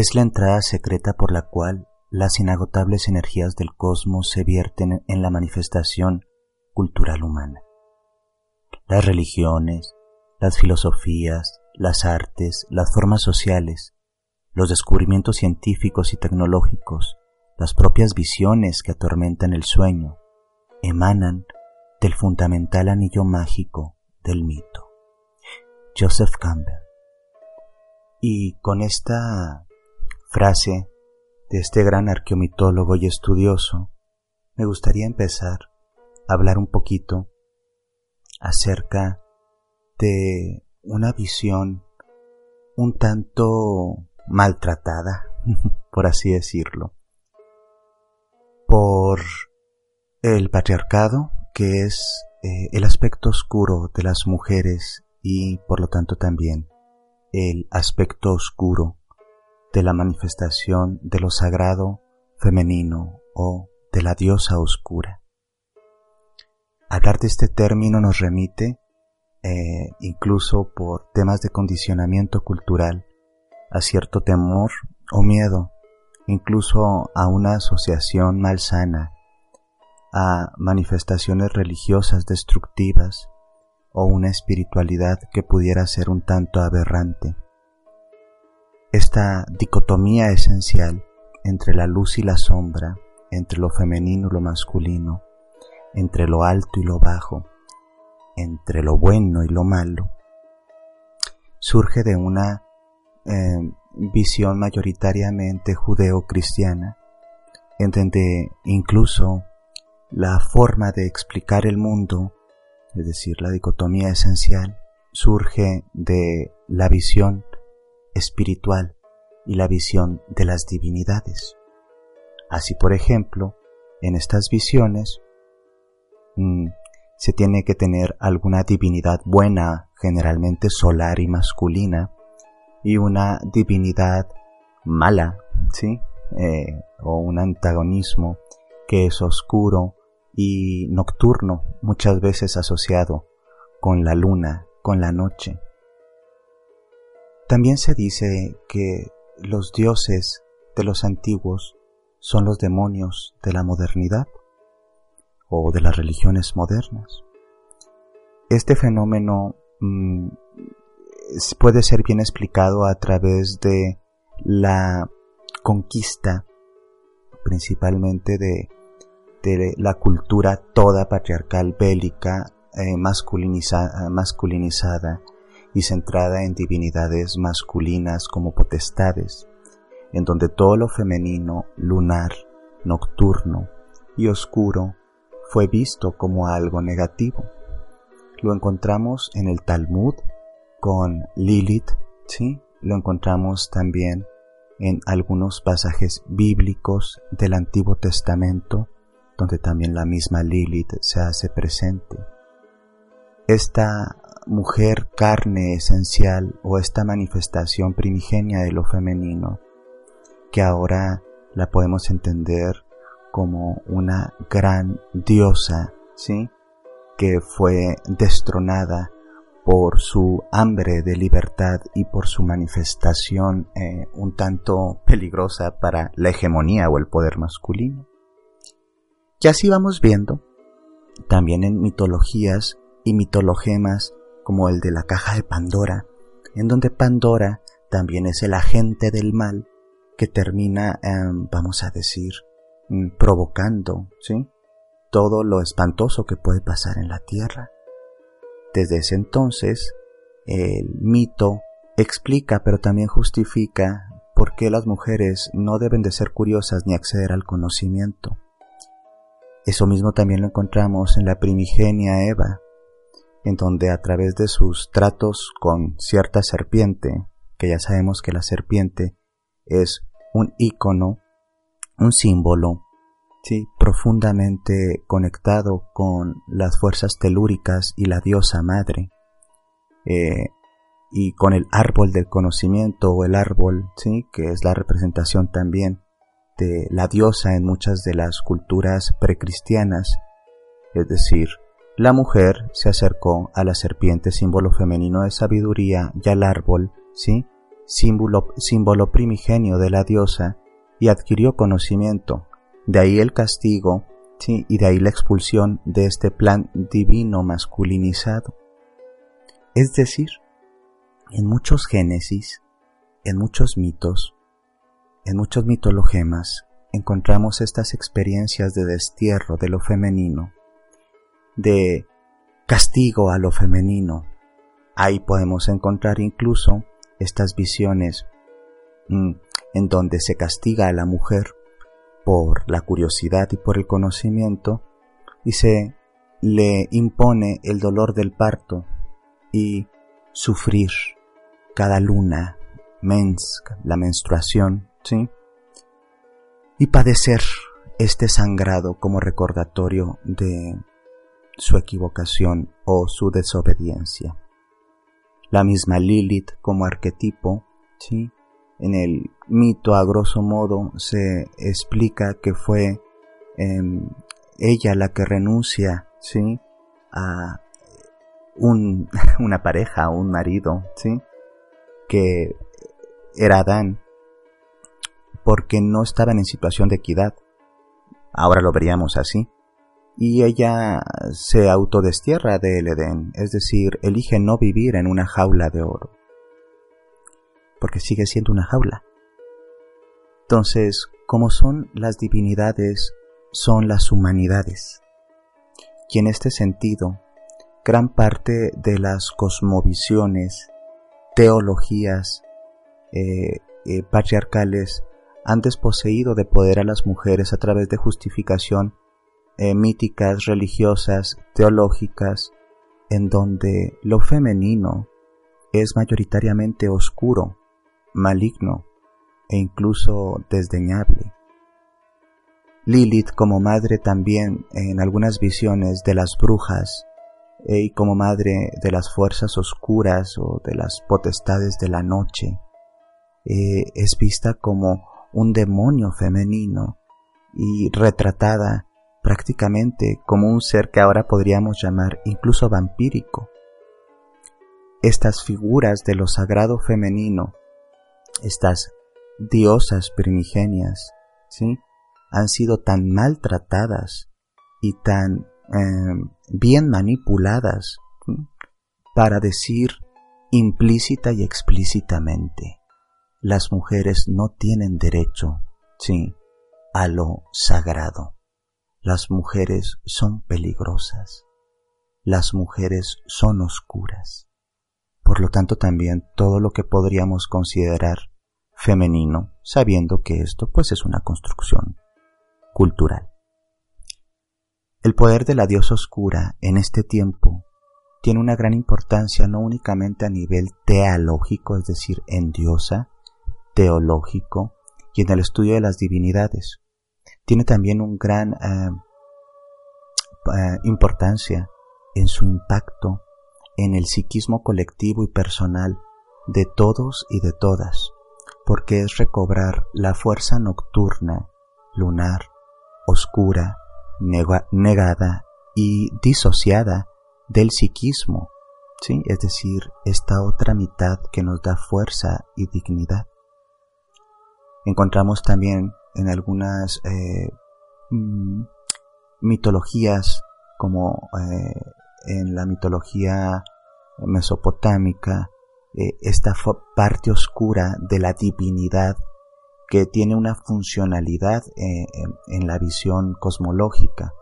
Es la entrada secreta por la cual las inagotables energías del cosmos se vierten en la manifestación cultural humana. Las religiones, las filosofías, las artes, las formas sociales, los descubrimientos científicos y tecnológicos, las propias visiones que atormentan el sueño, emanan del fundamental anillo mágico del mito. Joseph Campbell y con esta frase de este gran arqueomitólogo y estudioso, me gustaría empezar a hablar un poquito acerca de una visión un tanto maltratada, por así decirlo, por el patriarcado, que es eh, el aspecto oscuro de las mujeres y por lo tanto también el aspecto oscuro de la manifestación de lo sagrado femenino o de la diosa oscura. Hablar de este término nos remite, eh, incluso por temas de condicionamiento cultural, a cierto temor o miedo, incluso a una asociación malsana, a manifestaciones religiosas destructivas, o una espiritualidad que pudiera ser un tanto aberrante. Esta dicotomía esencial entre la luz y la sombra, entre lo femenino y lo masculino, entre lo alto y lo bajo, entre lo bueno y lo malo, surge de una eh, visión mayoritariamente judeo-cristiana, en donde incluso la forma de explicar el mundo es decir, la dicotomía esencial, surge de la visión espiritual y la visión de las divinidades. Así, por ejemplo, en estas visiones mm, se tiene que tener alguna divinidad buena, generalmente solar y masculina, y una divinidad mala, ¿sí? Eh, o un antagonismo que es oscuro y nocturno, muchas veces asociado con la luna, con la noche. También se dice que los dioses de los antiguos son los demonios de la modernidad o de las religiones modernas. Este fenómeno mm, puede ser bien explicado a través de la conquista principalmente de la cultura toda patriarcal bélica, eh, masculinizada y centrada en divinidades masculinas como potestades, en donde todo lo femenino, lunar, nocturno y oscuro fue visto como algo negativo. Lo encontramos en el Talmud con Lilith, ¿sí? Lo encontramos también en algunos pasajes bíblicos del Antiguo Testamento donde también la misma Lilith se hace presente. Esta mujer carne esencial o esta manifestación primigenia de lo femenino, que ahora la podemos entender como una gran diosa, ¿sí? que fue destronada por su hambre de libertad y por su manifestación eh, un tanto peligrosa para la hegemonía o el poder masculino. Y así vamos viendo, también en mitologías y mitologemas como el de la caja de Pandora, en donde Pandora también es el agente del mal que termina, em, vamos a decir, mm, provocando, ¿sí? Todo lo espantoso que puede pasar en la tierra. Desde ese entonces, el mito explica, pero también justifica por qué las mujeres no deben de ser curiosas ni acceder al conocimiento. Eso mismo también lo encontramos en la primigenia Eva, en donde a través de sus tratos con cierta serpiente, que ya sabemos que la serpiente es un ícono, un símbolo, sí, profundamente conectado con las fuerzas telúricas y la diosa madre, eh, y con el árbol del conocimiento o el árbol, sí, que es la representación también de la diosa en muchas de las culturas precristianas, es decir, la mujer se acercó a la serpiente, símbolo femenino de sabiduría, y al árbol, ¿sí? Símbolo, símbolo primigenio de la diosa, y adquirió conocimiento. De ahí el castigo, ¿sí? Y de ahí la expulsión de este plan divino masculinizado. Es decir, en muchos génesis, en muchos mitos, en muchos mitologemas, encontramos estas experiencias de destierro de lo femenino, de castigo a lo femenino. Ahí podemos encontrar incluso estas visiones mm, en donde se castiga a la mujer por la curiosidad y por el conocimiento y se le impone el dolor del parto y sufrir cada luna, mens, la menstruación, ¿sí? Y padecer este sangrado como recordatorio de su equivocación o su desobediencia. La misma Lilith como arquetipo, ¿sí? En el mito, a grosso modo, se explica que fue em, ella la que renuncia, ¿sí? A un, una pareja, un marido, ¿sí? Que era Adán, porque no estaban en situación de equidad. Ahora lo veríamos así y ella se autodestierra del Edén, es decir, elige no vivir en una jaula de oro, porque sigue siendo una jaula. Entonces, como son las divinidades, son las humanidades. Y en este sentido, gran parte de las cosmovisiones, teologías eh, eh, patriarcales han desposeído de poder a las mujeres a través de justificación eh, míticas, religiosas, teológicas, en donde lo femenino es mayoritariamente oscuro, maligno e incluso desdeñable. Lilith como madre también en algunas visiones de las brujas eh, y como madre de las fuerzas oscuras o de las potestades de la noche, eh, es vista como un demonio femenino y retratada prácticamente como un ser que ahora podríamos llamar incluso vampírico. Estas figuras de lo sagrado femenino, estas diosas primigenias, ¿sí? han sido tan maltratadas y tan em, bien manipuladas para decir implícita y explícitamente, las mujeres no tienen derecho, sí, a lo sagrado. Las mujeres son peligrosas. Las mujeres son oscuras. Por lo tanto, también todo lo que podríamos considerar femenino, sabiendo que esto pues es una construcción cultural. El poder de la diosa oscura en este tiempo tiene una gran importancia no únicamente a nivel teológico, es decir, en diosa, teológico y en el estudio de las divinidades, tiene también un gran eh, importancia en su impacto en el psiquismo colectivo y personal de todos y de todas, porque es recobrar la fuerza nocturna, lunar, oscura, negada y disociada del psiquismo, ¿sí? es decir, esta otra mitad que nos da fuerza y dignidad. Encontramos también en algunas eh, mm, mitologías como eh, en la mitología mesopotámica, eh, esta parte oscura de la divinidad que tiene una funcionalidad en, la visión cosmológica.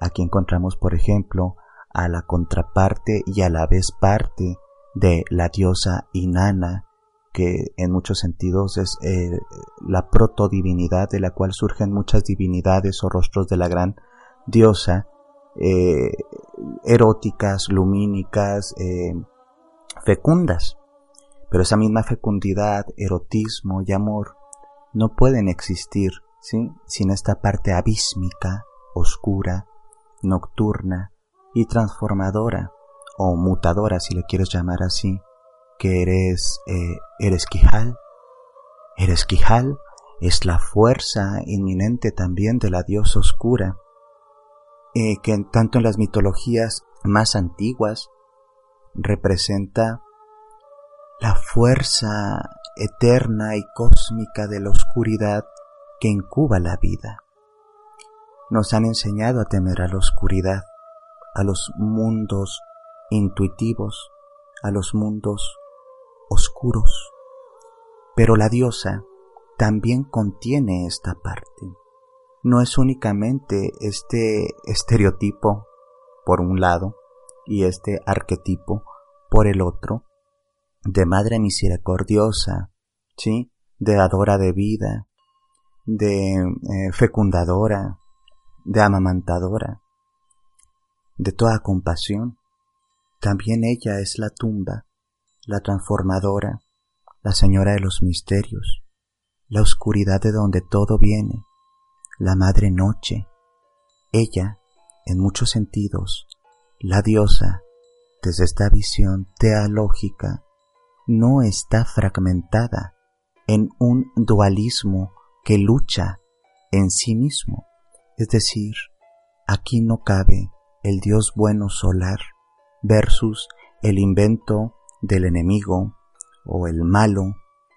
Aquí encontramos, por ejemplo, a la contraparte y a la vez parte de la diosa Inanna, que en muchos sentidos es eh, la protodivinidad de la cual surgen muchas divinidades o rostros de la gran diosa, eh, eróticas, lumínicas, eh, fecundas. Pero esa misma fecundidad, erotismo y amor no pueden existir sin esta parte abísmica, oscura, nocturna y transformadora o mutadora si le quieres llamar así, que eres, eh, eres Quijal. Eres Quijal es la fuerza inminente también de la diosa oscura, eh, que tanto en las mitologías más antiguas representa la fuerza eterna y cósmica de la oscuridad que incuba la vida. Nos han enseñado a temer a la oscuridad, a los mundos intuitivos, a los mundos oscuros. Pero la diosa también contiene esta parte. No es únicamente este estereotipo por un lado y este arquetipo por el otro, de madre misericordiosa, ¿sí? de dadora de vida, de eh, fecundadora, de amamantadora, de toda compasión. También ella es la tumba, la transformadora, la señora de los misterios, la oscuridad de donde todo viene, la madre noche. Ella, en muchos sentidos, la diosa, desde esta visión teológica, no está fragmentada en un dualismo que lucha en sí mismo. Es decir, aquí no cabe el Dios bueno solar versus el invento del enemigo o el malo,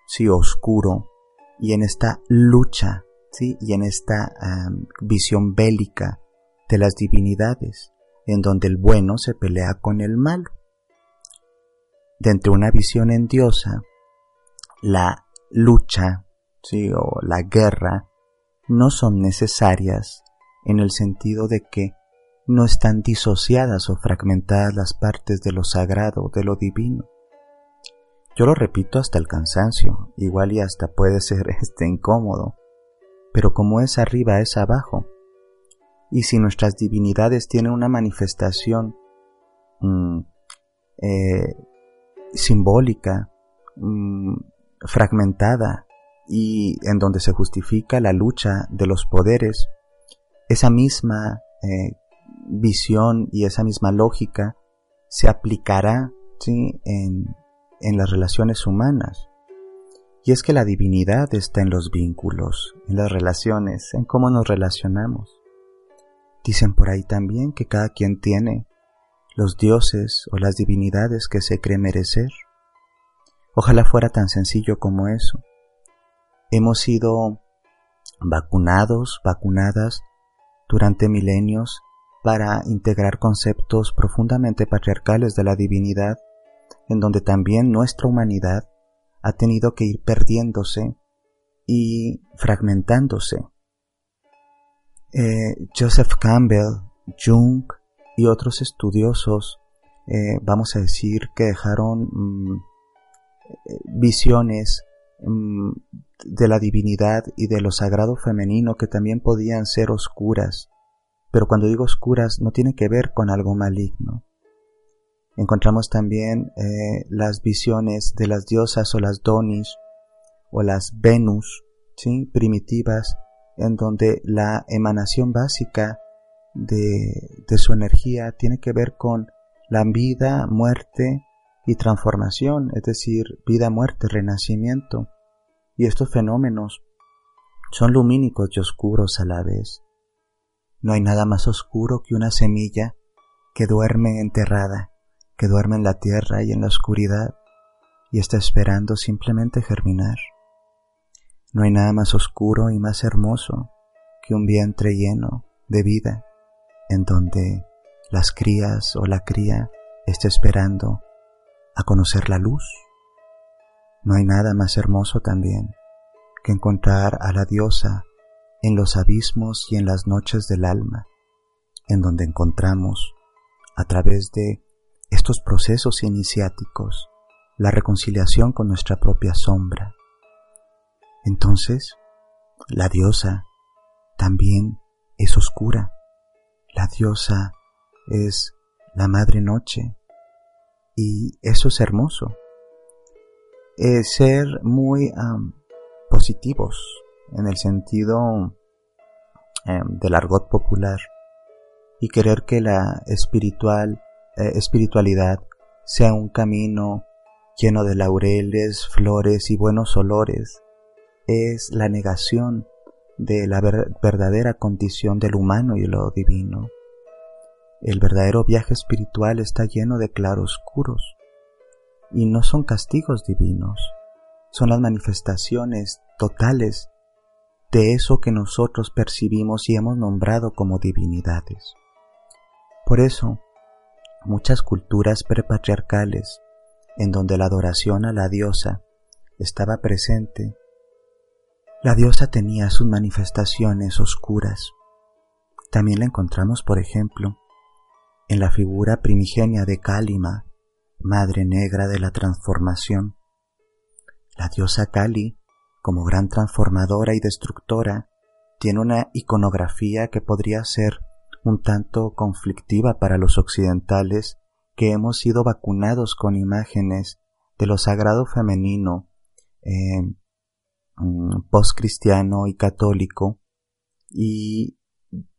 sí, oscuro, y en esta lucha, sí, y en esta visión bélica de las divinidades, en donde el bueno se pelea con el malo. Dentro de una visión en diosa, la lucha, sí, o la guerra, no son necesarias en el sentido de que no están disociadas o fragmentadas las partes de lo sagrado, de lo divino. Yo lo repito hasta el cansancio, igual y hasta puede ser este incómodo, pero como es arriba es abajo. Y si nuestras divinidades tienen una manifestación mm, eh, simbólica, mm, fragmentada y en donde se justifica la lucha de los poderes, esa misma eh, visión y esa misma lógica se aplicará ¿sí? en, en las relaciones humanas. Y es que la divinidad está en los vínculos, en las relaciones, en cómo nos relacionamos. Dicen por ahí también que cada quien tiene los dioses o las divinidades que se cree merecer. Ojalá fuera tan sencillo como eso. Hemos sido vacunados, vacunadas durante milenios para integrar conceptos profundamente patriarcales de la divinidad, en donde también nuestra humanidad ha tenido que ir perdiéndose y fragmentándose. Eh, Joseph Campbell, Jung y otros estudiosos, eh, vamos a decir, que dejaron mm, eh, visiones mm, de la divinidad y de lo sagrado femenino que también podían ser oscuras, pero cuando digo oscuras no tiene que ver con algo maligno. Encontramos también eh, las visiones de las diosas o las donis o las Venus, ¿sí? primitivas, en donde la emanación básica de, de su energía tiene que ver con la vida, muerte y transformación, es decir, vida, muerte, renacimiento. Y estos fenómenos son lumínicos y oscuros a la vez. No hay nada más oscuro que una semilla que duerme enterrada, que duerme en la tierra y en la oscuridad y está esperando simplemente germinar. No hay nada más oscuro y más hermoso que un vientre lleno de vida en donde las crías o la cría está esperando a conocer la luz. No hay nada más hermoso también que encontrar a la diosa en los abismos y en las noches del alma, en donde encontramos, a través de estos procesos iniciáticos, la reconciliación con nuestra propia sombra. Entonces, la diosa también es oscura. La diosa es la madre noche. Y eso es hermoso. eh, ser muy positivos en el sentido em, del argot popular y querer que la espiritual eh, espiritualidad sea un camino lleno de laureles, flores y buenos olores es la negación de la verdadera condición del humano y lo divino. El verdadero viaje espiritual está lleno de claroscuros y no son castigos divinos, son las manifestaciones totales de eso que nosotros percibimos y hemos nombrado como divinidades. Por eso, muchas culturas prepatriarcales, en donde la adoración a la diosa estaba presente, la diosa tenía sus manifestaciones oscuras. También la encontramos, por ejemplo, en la figura primigenia de Kálima, Madre Negra de la Transformación. La diosa Kali, como gran transformadora y destructora, tiene una iconografía que podría ser un tanto conflictiva para los occidentales que hemos sido vacunados con imágenes de lo sagrado femenino eh, postcristiano y católico y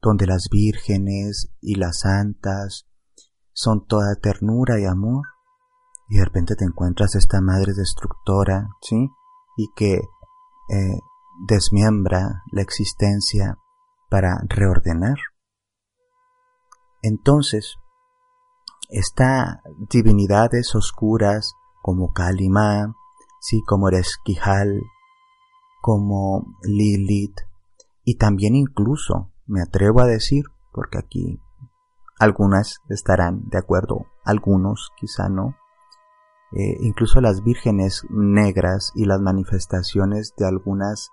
donde las vírgenes y las santas son toda ternura y amor y de repente te encuentras esta madre destructora, ¿sí? Y que eh, desmiembra la existencia para reordenar. Entonces, estas divinidades oscuras como Kalima, sí, como Eresquijal, como Lilith y también incluso, me atrevo a decir, porque aquí algunas estarán de acuerdo, algunos quizá no, eh, incluso las vírgenes negras y las manifestaciones de algunas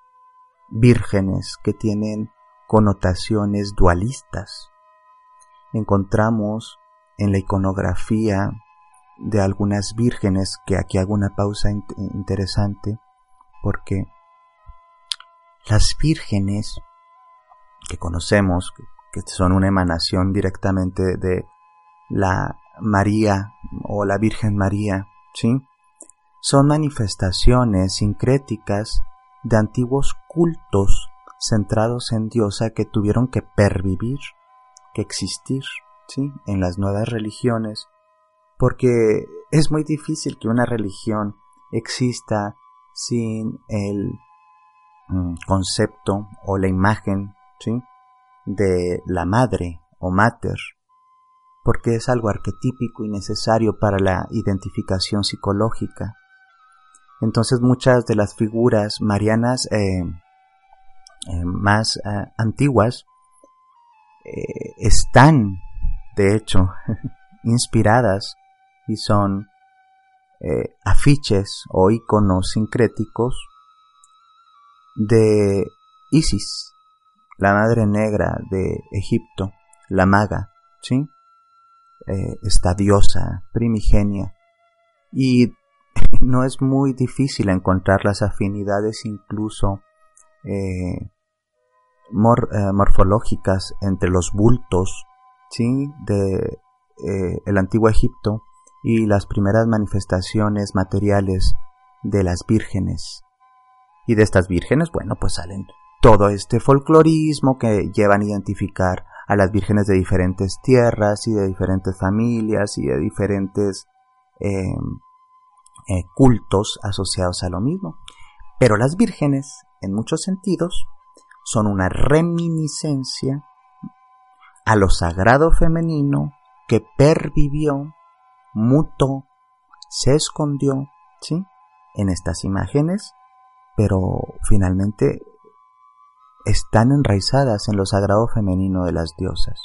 vírgenes que tienen connotaciones dualistas. Encontramos en la iconografía de algunas vírgenes, que aquí hago una pausa interesante, porque las vírgenes que conocemos, que son una emanación directamente de la María o la Virgen María, ¿sí? Son manifestaciones sincréticas de antiguos cultos centrados en diosa que tuvieron que pervivir, que existir, ¿sí? En las nuevas religiones, porque es muy difícil que una religión exista sin el Mm, concepto o la imagen ¿sí? de la madre o mater, porque es algo arquetípico y necesario para la identificación psicológica. Entonces muchas de las figuras marianas eh, eh, más eh, antiguas están, de hecho, inspiradas y son afiches o iconos sincréticos de Isis, la madre negra de Egipto, la maga, ¿sí? Eh, esta diosa primigenia. Y no es muy difícil encontrar las afinidades incluso eh, eh, morfológicas entre los bultos, ¿sí? De el antiguo Egipto y las primeras manifestaciones materiales de las vírgenes y de estas vírgenes, bueno, pues salen todo este folclorismo que llevan a identificar a las vírgenes de diferentes tierras y de diferentes familias y de diferentes em, eh, cultos asociados a lo mismo. Pero las vírgenes, en muchos sentidos, son una reminiscencia a lo sagrado femenino que pervivió, mutó, se escondió, ¿sí? En estas imágenes pero finalmente están enraizadas en lo sagrado femenino de las diosas.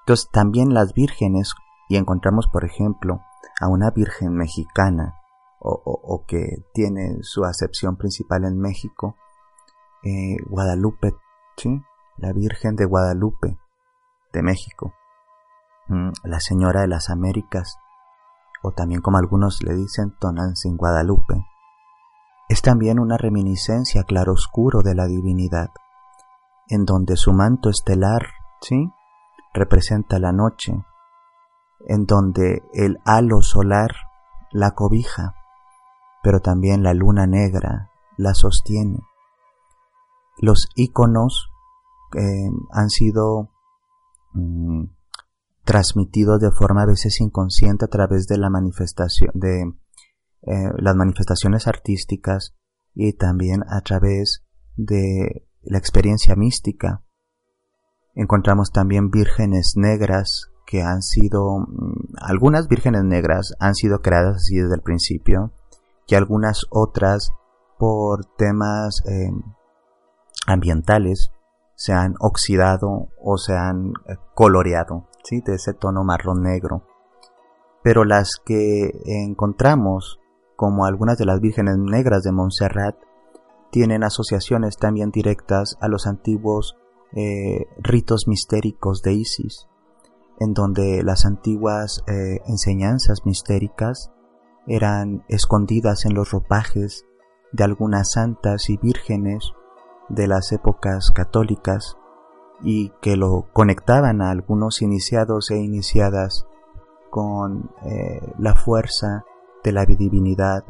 Entonces también las vírgenes, y encontramos por ejemplo a una virgen mexicana, o, que tiene su acepción principal en México, eh, Guadalupe, ¿sí? la Virgen de Guadalupe de México, mm, la Señora de las Américas, o también como algunos le dicen, Tonantzin Guadalupe, es también una reminiscencia claroscuro de la divinidad, en donde su manto estelar, ¿sí? representa la noche, en donde el halo solar la cobija, pero también la luna negra la sostiene. Los iconos eh, han sido mm, transmitidos de forma a veces inconsciente a través de la manifestación de eh, las manifestaciones artísticas y también a través de la experiencia mística. Encontramos también vírgenes negras que han sido, mm, algunas vírgenes negras han sido creadas así desde el principio, y algunas otras por temas eh, ambientales se han oxidado o se han eh, coloreado, ¿sí? de ese tono marrón negro. Pero las que encontramos, como algunas de las vírgenes negras de Montserrat, tienen asociaciones también directas a los antiguos eh, ritos mistéricos de Isis, en donde las antiguas eh, enseñanzas mistéricas eran escondidas en los ropajes de algunas santas y vírgenes de las épocas católicas y que lo conectaban a algunos iniciados e iniciadas con eh, la fuerza de la divinidad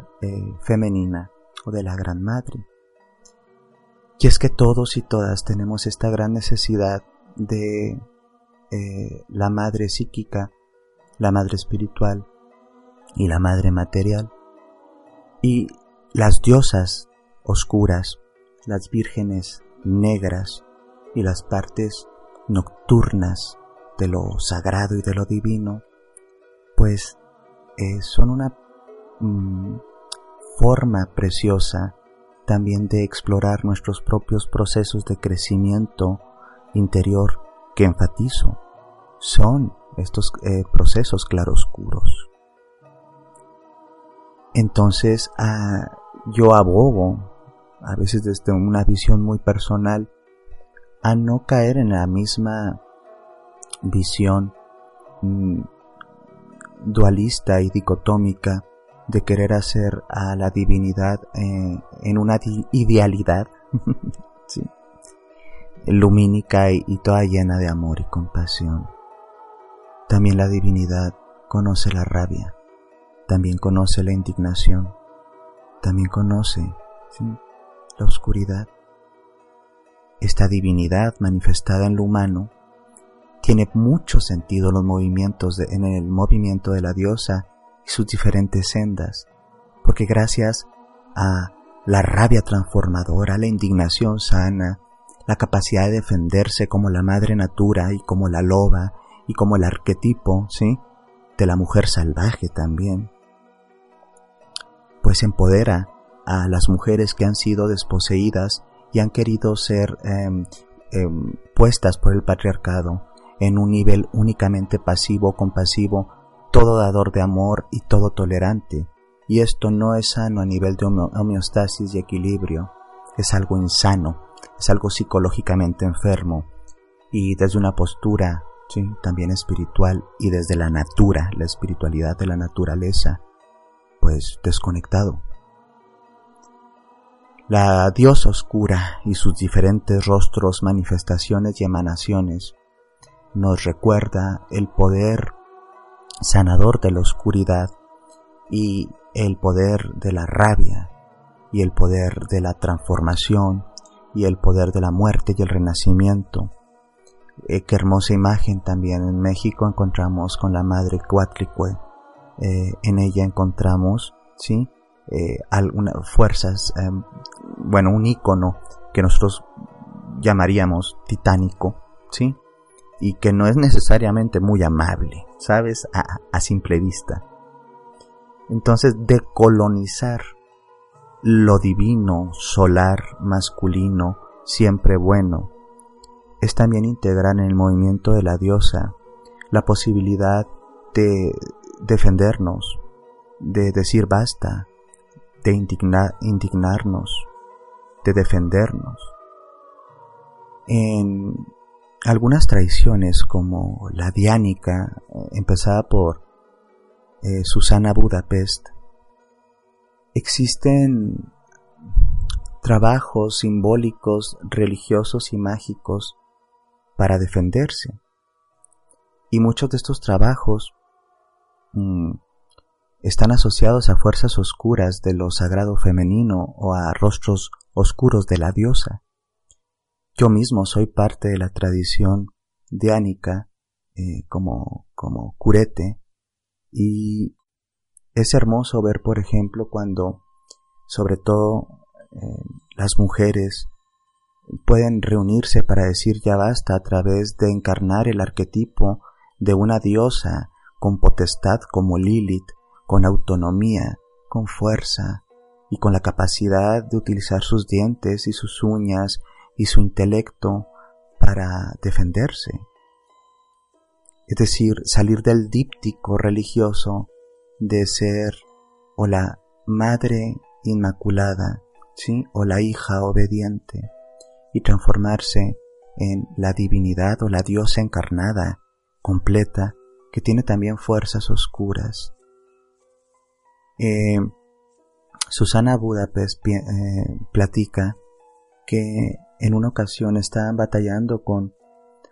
femenina o de la Gran Madre. Y es que todos y todas tenemos esta gran necesidad de eh, la madre psíquica, la madre espiritual y la madre material. Y las diosas oscuras, las vírgenes negras y las partes nocturnas de lo sagrado y de lo divino, pues eh, son una mm, forma preciosa también de explorar nuestros propios procesos de crecimiento interior que enfatizo. Son estos eh, procesos claroscuros. Entonces, ah, yo abogo, a veces desde una visión muy personal, a no caer en la misma visión mm, dualista y dicotómica de querer hacer a la divinidad eh, en una idealidad lumínica y, y toda llena de amor y compasión. También la divinidad conoce la rabia, también conoce la indignación, también conoce la oscuridad. Esta divinidad manifestada en lo humano tiene mucho sentido los movimientos en el movimiento de la diosa y sus diferentes sendas, porque gracias a la rabia transformadora, la indignación sana, la capacidad de defenderse como la madre natura y como la loba y como el arquetipo, ¿sí? De la mujer salvaje también. Pues empodera a las mujeres que han sido desposeídas y han querido ser em, puestas por el patriarcado en un nivel únicamente pasivo, compasivo, todo dador de amor y todo tolerante, y esto no es sano a nivel de homeostasis y equilibrio, es algo insano, es algo psicológicamente enfermo, y desde una postura ¿sí? también espiritual y desde la natura, la espiritualidad de la naturaleza, pues desconectado. La diosa oscura y sus diferentes rostros, manifestaciones y emanaciones nos recuerda el poder sanador de la oscuridad y el poder de la rabia y el poder de la transformación y el poder de la muerte y el renacimiento. Eh, qué hermosa imagen también en México encontramos con la Madre Cuatlicue. Eh, en ella encontramos, ¿sí? Eh, algunas fuerzas, em, bueno, un icono que nosotros llamaríamos titánico, ¿sí? y que no es necesariamente muy amable, ¿sabes? A, simple vista. Entonces, decolonizar lo divino, solar, masculino, siempre bueno, es también integrar en el movimiento de la diosa la posibilidad de defendernos, de decir basta, de indignarnos, de defendernos. En algunas tradiciones como la diánica, eh, empezada por eh, Susana Budapest, existen trabajos simbólicos, religiosos y mágicos para defenderse. Y muchos de estos trabajos mm, están asociados a fuerzas oscuras de lo sagrado femenino o a rostros oscuros de la diosa. Yo mismo soy parte de la tradición diánica eh, como, como curete y es hermoso ver, por ejemplo, cuando sobre todo eh, las mujeres pueden reunirse para decir ya basta a través de encarnar el arquetipo de una diosa con potestad como Lilith, con autonomía, con fuerza y con la capacidad de utilizar sus dientes y sus uñas y su intelecto para defenderse. Es decir, salir del díptico religioso de ser o la madre inmaculada, ¿sí? o la hija obediente, y transformarse en la divinidad o la diosa encarnada, completa, que tiene también fuerzas oscuras. Eh, Susana Budapest eh, platica que en una ocasión estaban batallando con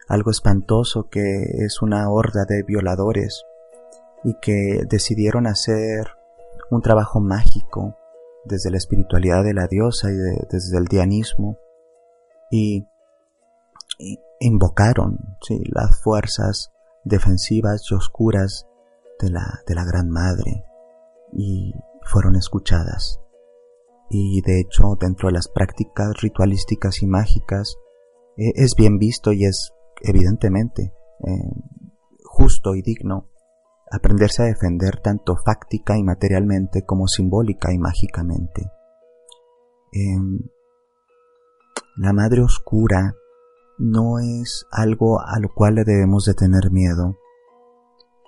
algo espantoso que es una horda de violadores y que decidieron hacer un trabajo mágico desde la espiritualidad de la diosa y desde el dianismo y, invocaron las fuerzas defensivas y oscuras de la, de la Gran Madre y fueron escuchadas. Y de hecho, dentro de las prácticas ritualísticas y mágicas, eh, es bien visto y es evidentemente eh, justo y digno aprenderse a defender tanto fáctica y materialmente como simbólica y mágicamente. Em, la madre oscura no es algo a lo cual le debemos de tener miedo.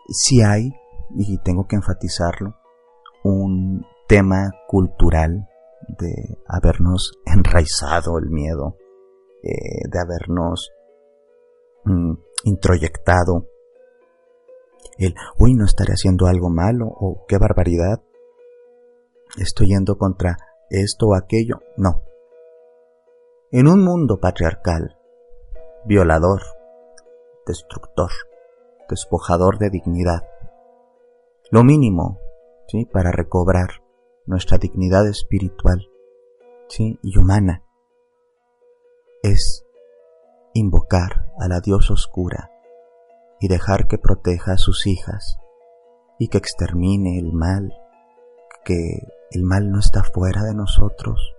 Si hay, y tengo que enfatizarlo, un tema cultural de habernos enraizado el miedo, eh, de habernos mm, introyectado el, uy, no estaré haciendo algo malo o qué barbaridad, estoy yendo contra esto o aquello. No. En un mundo patriarcal, violador, destructor, despojador de dignidad, lo mínimo, ¿sí? Para recobrar nuestra dignidad espiritual, ¿sí? Y humana, es invocar a la diosa oscura y dejar que proteja a sus hijas y que extermine el mal, que el mal no está fuera de nosotros,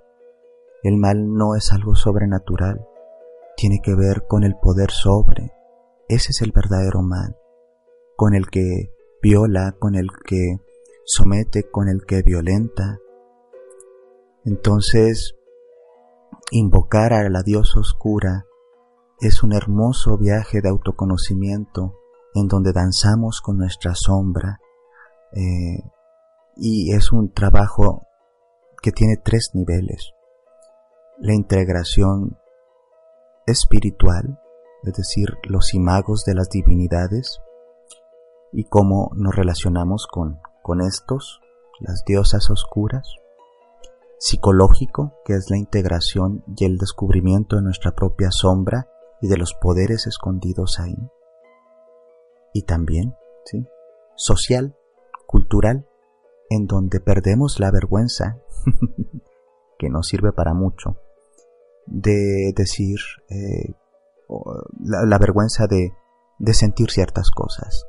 el mal no es algo sobrenatural, tiene que ver con el poder sobre, ese es el verdadero mal, con el que viola, con el que somete, con el que violenta. Entonces, invocar a la diosa oscura es un hermoso viaje de autoconocimiento en donde danzamos con nuestra sombra eh, y es un trabajo que tiene tres niveles. La integración espiritual, es decir, los imagos de las divinidades y cómo nos relacionamos con, con estos, las diosas oscuras. Psicológico, que es la integración y el descubrimiento de nuestra propia sombra y de los poderes escondidos ahí. Y también, ¿sí? Social, cultural, en donde perdemos la vergüenza, que no sirve para mucho, de decir, eh, la, vergüenza de, de sentir ciertas cosas,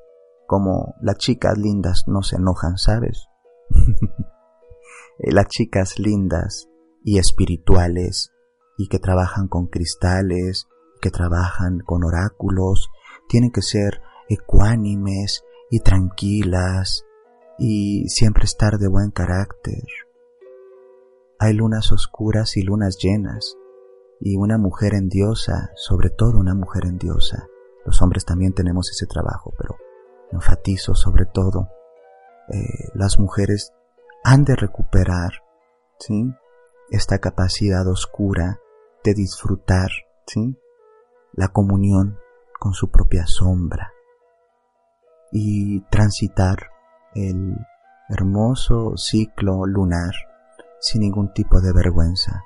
como las chicas lindas no se enojan, ¿sabes? las chicas lindas y espirituales y que trabajan con cristales que trabajan con oráculos tienen que ser ecuánimes y tranquilas y siempre estar de buen carácter. Hay lunas oscuras y lunas llenas, y una mujer en diosa, sobre todo una mujer en diosa. Los hombres también tenemos ese trabajo, pero enfatizo sobre todo, eh, las mujeres han de recuperar, ¿sí? Esta capacidad oscura de disfrutar, ¿sí? la comunión con su propia sombra y transitar el hermoso ciclo lunar sin ningún tipo de vergüenza,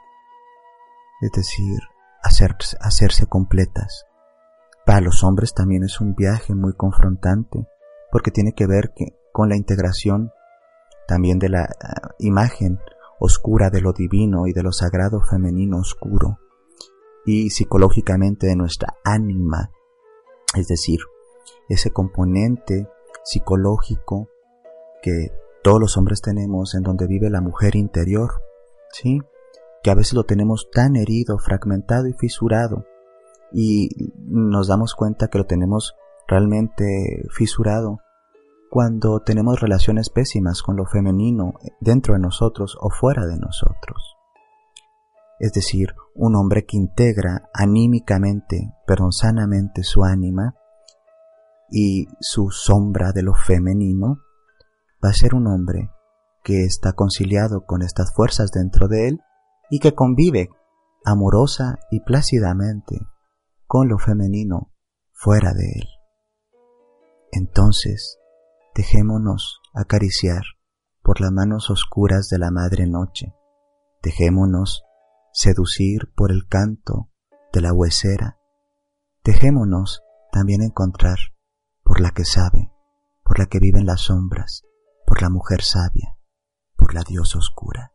es decir, hacerse, hacerse completas. Para los hombres también es un viaje muy confrontante porque tiene que ver con la integración también de la ah, imagen oscura de lo divino y de lo sagrado femenino oscuro, y psicológicamente de nuestra ánima, es decir, ese componente psicológico que todos los hombres tenemos en donde vive la mujer interior, ¿sí? Que a veces lo tenemos tan herido, fragmentado y fisurado y nos damos cuenta que lo tenemos realmente fisurado cuando tenemos relaciones pésimas con lo femenino dentro de nosotros o fuera de nosotros. Es decir, un hombre que integra anímicamente, pero sanamente su ánima y su sombra de lo femenino, va a ser un hombre que está conciliado con estas fuerzas dentro de él y que convive amorosa y plácidamente con lo femenino fuera de él. Entonces, dejémonos acariciar por las manos oscuras de la madre noche, dejémonos seducir por el canto de la huesera, dejémonos también encontrar por la que sabe, por la que vive en las sombras, por la mujer sabia, por la diosa oscura.